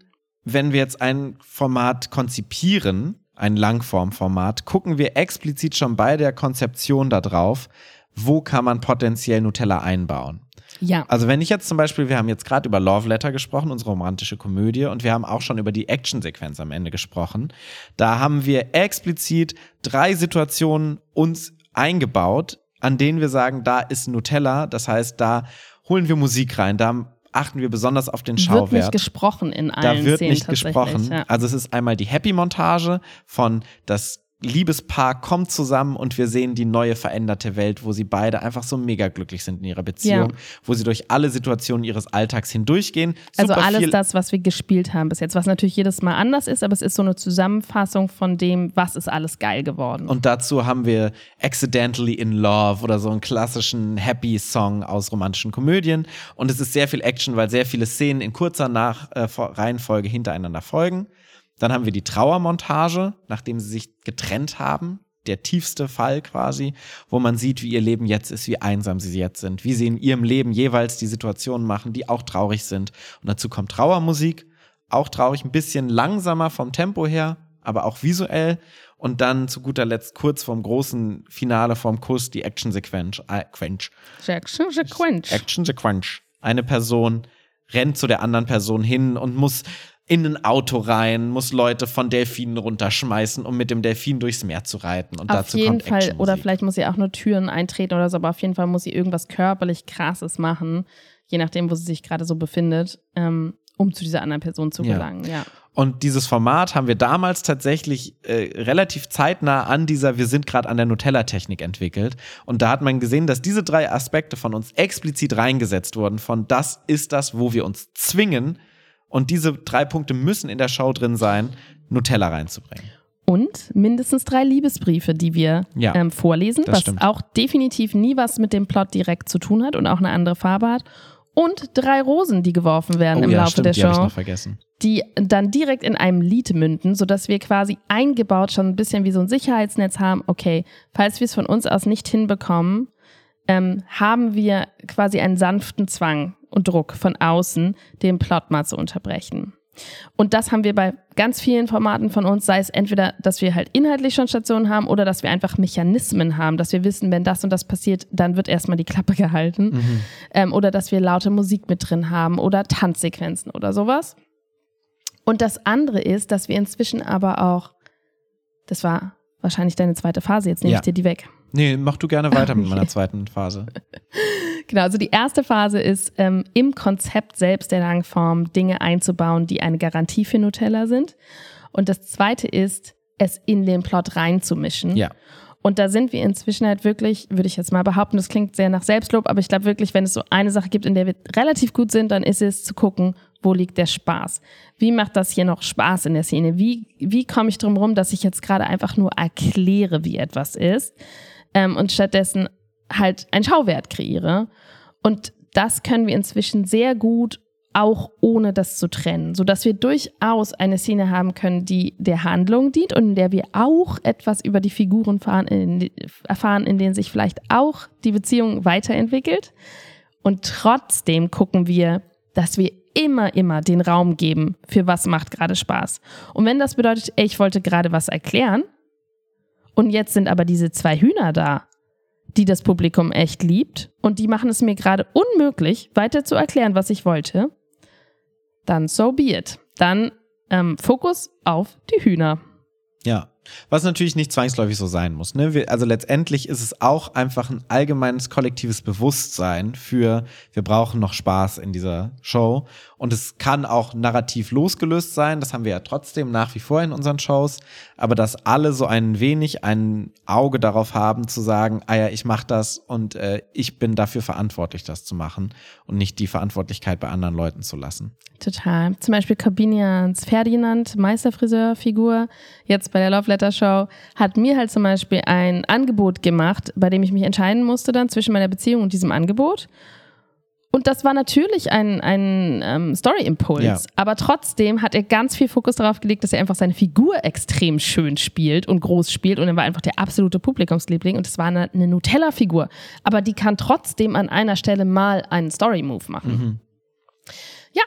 wenn wir jetzt ein Format konzipieren, ein Langformformat, gucken wir explizit schon bei der Konzeption darauf, wo kann man potenziell Nutella einbauen. Ja. Also wenn ich jetzt zum Beispiel, wir haben jetzt gerade über Love Letter gesprochen, unsere romantische Komödie, und wir haben auch schon über die Actionsequenz am Ende gesprochen. Da haben wir explizit drei Situationen uns eingebaut, an denen wir sagen, da ist Nutella. Das heißt, da holen wir Musik rein, da achten wir besonders auf den Wird nicht Schauwert. gesprochen in allen Da wird Szenen nicht gesprochen. Ja. Also es ist einmal die Happy-Montage von das Liebespaar kommt zusammen und wir sehen die neue veränderte Welt, wo sie beide einfach so mega glücklich sind in ihrer Beziehung, Ja. wo sie durch alle Situationen ihres Alltags hindurchgehen. Also Super alles viel das, was wir gespielt haben bis jetzt, was natürlich jedes Mal anders ist, aber es ist so eine Zusammenfassung von dem, was ist alles geil geworden. Und dazu haben wir Accidentally in Love oder so einen klassischen Happy-Song aus romantischen Komödien. Und es ist sehr viel Action, weil sehr viele Szenen in kurzer Nach äh, Reihenfolge hintereinander folgen. Dann haben wir die Trauermontage, nachdem sie sich getrennt haben. Der tiefste Fall quasi, wo man sieht, wie ihr Leben jetzt ist, wie einsam sie jetzt sind, wie sie in ihrem Leben jeweils die Situationen machen, die auch traurig sind. Und dazu kommt Trauermusik, auch traurig, ein bisschen langsamer vom Tempo her, aber auch visuell. Und dann zu guter Letzt kurz vorm großen Finale, vorm Kuss, die Action-Sequenz. Äh, Quench. Quench. Action-Sequenz. Eine Person rennt zu der anderen Person hin und muss in ein Auto rein, muss Leute von Delfinen runterschmeißen, um mit dem Delfin durchs Meer zu reiten. Und Auf dazu jeden kommt Fall, oder vielleicht muss sie auch nur Türen eintreten oder so, aber auf jeden Fall muss sie irgendwas körperlich Krasses machen, je nachdem, wo sie sich gerade so befindet, ähm, um zu dieser anderen Person zu Ja. gelangen. Ja. Und dieses Format haben wir damals tatsächlich äh, relativ zeitnah an dieser Wir sind gerade an der Nutella-Technik entwickelt. Und da hat man gesehen, dass diese drei Aspekte von uns explizit reingesetzt wurden. Von das ist das, wo wir uns zwingen. Und diese drei Punkte müssen in der Show drin sein, Nutella reinzubringen. Und mindestens drei Liebesbriefe, die wir Ja, ähm, vorlesen, was stimmt. auch definitiv nie was mit dem Plot direkt zu tun hat und auch eine andere Farbe hat. Und drei Rosen, die geworfen werden im Laufe der Oh die habe ich Show, noch vergessen. die dann direkt in einem Lied münden, sodass wir quasi eingebaut schon ein bisschen wie so ein Sicherheitsnetz haben. Okay, falls wir es von uns aus nicht hinbekommen, ähm, haben wir quasi einen sanften Zwang und Druck von außen, den Plot mal zu unterbrechen. Und das haben wir bei ganz vielen Formaten von uns, sei es entweder, dass wir halt inhaltlich schon Stationen haben oder dass wir einfach Mechanismen haben, dass wir wissen, wenn das und das passiert, dann wird erstmal die Klappe gehalten. Ähm, oder dass wir laute Musik mit drin haben oder Tanzsequenzen oder sowas. Und das andere ist, dass wir inzwischen aber auch, das war wahrscheinlich deine zweite Phase, jetzt nehme Ja. ich dir die weg. Nee, mach du gerne weiter mit meiner zweiten Phase. Genau, also die erste Phase ist, ähm, im Konzept selbst der Langform Dinge einzubauen, die eine Garantie für Nutella sind. Und das zweite ist, es in den Plot reinzumischen. Ja. Und da sind wir inzwischen halt wirklich, würde ich jetzt mal behaupten, das klingt sehr nach Selbstlob, aber ich glaube wirklich, wenn es so eine Sache gibt, in der wir relativ gut sind, dann ist es zu gucken, wo liegt der Spaß? Wie macht das hier noch Spaß in der Szene? Wie, wie komme ich drum rum, dass ich jetzt gerade einfach nur erkläre, wie etwas ist ähm, und stattdessen halt einen Schauwert kreiere? Und das können wir inzwischen sehr gut auch ohne das zu trennen, sodass wir durchaus eine Szene haben können, die der Handlung dient und in der wir auch etwas über die Figuren fahren, in, erfahren, in denen sich vielleicht auch die Beziehung weiterentwickelt. Und trotzdem gucken wir, dass wir immer, immer den Raum geben, für was macht gerade Spaß. Und wenn das bedeutet, ich wollte gerade was erklären und jetzt sind aber diese zwei Hühner da, die das Publikum echt liebt und die machen es mir gerade unmöglich, weiter zu erklären, was ich wollte, dann so be it. Dann ähm, Fokus auf die Hühner. Ja. Was natürlich nicht zwangsläufig so sein muss. Ne? Wir, also letztendlich ist es auch einfach ein allgemeines kollektives Bewusstsein für, wir brauchen noch Spaß in dieser Show. Und es kann auch narrativ losgelöst sein. Das haben wir ja trotzdem nach wie vor in unseren Shows. Aber dass alle so ein wenig ein Auge darauf haben, zu sagen, ah ja, ich mache das und äh, ich bin dafür verantwortlich, das zu machen und nicht die Verantwortlichkeit bei anderen Leuten zu lassen. Total. Zum Beispiel Corbinians Ferdinand, Meisterfriseurfigur, jetzt bei der Love Letter Show, hat mir halt zum Beispiel ein Angebot gemacht, bei dem ich mich entscheiden musste dann zwischen meiner Beziehung und diesem Angebot. Und das war natürlich ein, ein ähm, Story-Impuls. Ja. Aber trotzdem hat er ganz viel Fokus darauf gelegt, dass er einfach seine Figur extrem schön spielt und groß spielt. Und er war einfach der absolute Publikumsliebling. Und es war eine, eine Nutella-Figur. Aber die kann trotzdem an einer Stelle mal einen Story-Move machen. Ja,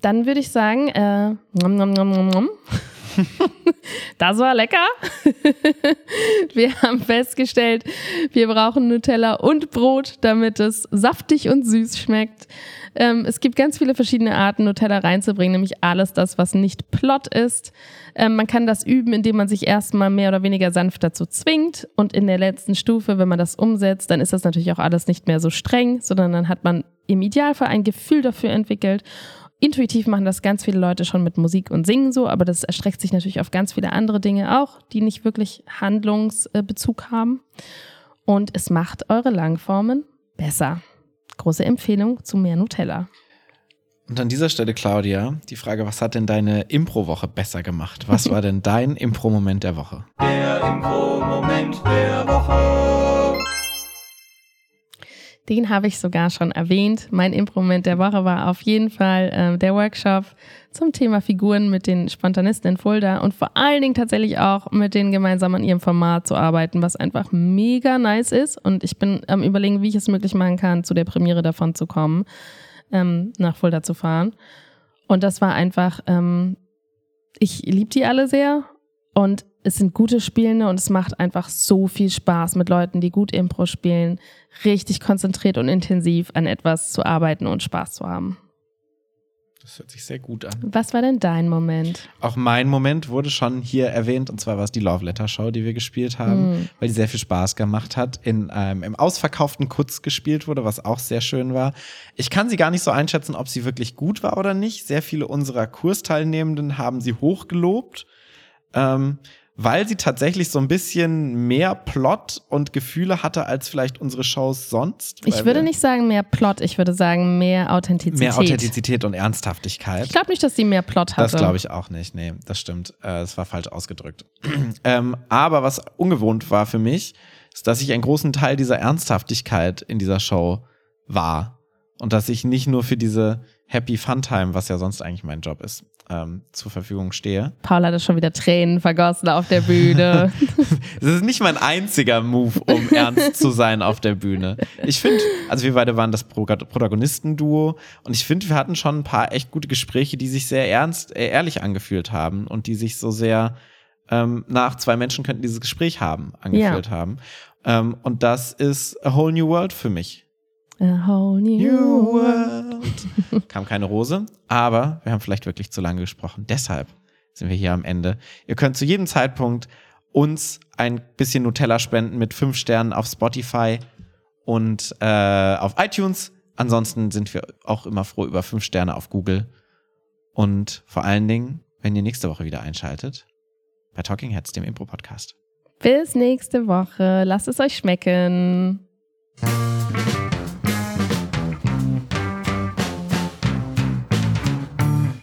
dann würde ich sagen, äh, nom, nom, nom, nom, nom. das war lecker. wir haben festgestellt, wir brauchen Nutella und Brot, damit es saftig und süß schmeckt. Ähm, es gibt ganz viele verschiedene Arten, Nutella reinzubringen, nämlich alles das, was nicht Plot ist. Ähm, man kann das üben, indem man sich erstmal mehr oder weniger sanft dazu zwingt. Und in der letzten Stufe, wenn man das umsetzt, dann ist das natürlich auch alles nicht mehr so streng, sondern dann hat man im Idealfall ein Gefühl dafür entwickelt. Intuitiv machen das ganz viele Leute schon mit Musik und Singen so, aber das erstreckt sich natürlich auf ganz viele andere Dinge auch, die nicht wirklich Handlungsbezug haben. Und es macht eure Langformen besser. Große Empfehlung zu mehr Nutella. Und an dieser Stelle, Claudia, die Frage, was hat denn deine Impro-Woche besser gemacht? Was war denn dein Impro-Moment der Woche? Der Impro-Moment der Woche. Den habe ich sogar schon erwähnt. Mein Impro-Moment der Woche war auf jeden Fall äh, der Workshop zum Thema Figuren mit den Spontanisten in Fulda und vor allen Dingen tatsächlich auch mit denen gemeinsam an ihrem Format zu arbeiten, was einfach mega nice ist. Und ich bin am Überlegen, wie ich es möglich machen kann, zu der Premiere davon zu kommen, ähm, nach Fulda zu fahren. Und das war einfach, ähm, ich liebe die alle sehr und es sind gute Spielende und es macht einfach so viel Spaß mit Leuten, die gut Impro spielen, richtig konzentriert und intensiv an etwas zu arbeiten und Spaß zu haben. Das hört sich sehr gut an. Was war denn dein Moment? Auch mein Moment wurde schon hier erwähnt, und zwar war es die Love Letter Show, die wir gespielt haben, Mm. weil die sehr viel Spaß gemacht hat. In einem im ausverkauften Kutz gespielt wurde, was auch sehr schön war. Ich kann sie gar nicht so einschätzen, ob sie wirklich gut war oder nicht. Sehr viele unserer Kursteilnehmenden haben sie hochgelobt. Ähm, weil sie tatsächlich so ein bisschen mehr Plot und Gefühle hatte als vielleicht unsere Shows sonst. Ich würde nicht sagen mehr Plot, ich würde sagen mehr Authentizität. mehr Authentizität und Ernsthaftigkeit. Ich glaube nicht, dass sie mehr Plot hatte. Das glaube ich auch nicht. Nee, das stimmt. Äh, Das war falsch ausgedrückt. ähm, aber was ungewohnt war für mich, ist, dass ich einen großen Teil dieser Ernsthaftigkeit in dieser Show war. Und dass ich nicht nur für diese Happy Fun Time, was ja sonst eigentlich mein Job ist, ähm, zur Verfügung stehe. Paul hatte schon wieder Tränen vergossen auf der Bühne. Es ist nicht mein einziger Move, um ernst zu sein auf der Bühne. Ich finde, also wir beide waren das Pro Protagonistenduo und ich finde, wir hatten schon ein paar echt gute Gespräche, die sich sehr ernst, äh, ehrlich angefühlt haben und die sich so sehr ähm, nach zwei Menschen könnten dieses Gespräch haben, angefühlt haben. Ähm, und das ist a whole new world für mich. A whole new world. Kam keine Rose, aber wir haben vielleicht wirklich zu lange gesprochen. Deshalb sind wir hier am Ende. Ihr könnt zu jedem Zeitpunkt uns ein bisschen Nutella spenden mit fünf Sternen auf Spotify und äh, auf iTunes. Ansonsten sind wir auch immer froh über fünf Sterne auf Google. Und vor allen Dingen, wenn ihr nächste Woche wieder einschaltet, bei Talking Heads, dem Impro-Podcast. Bis nächste Woche. Lasst es euch schmecken.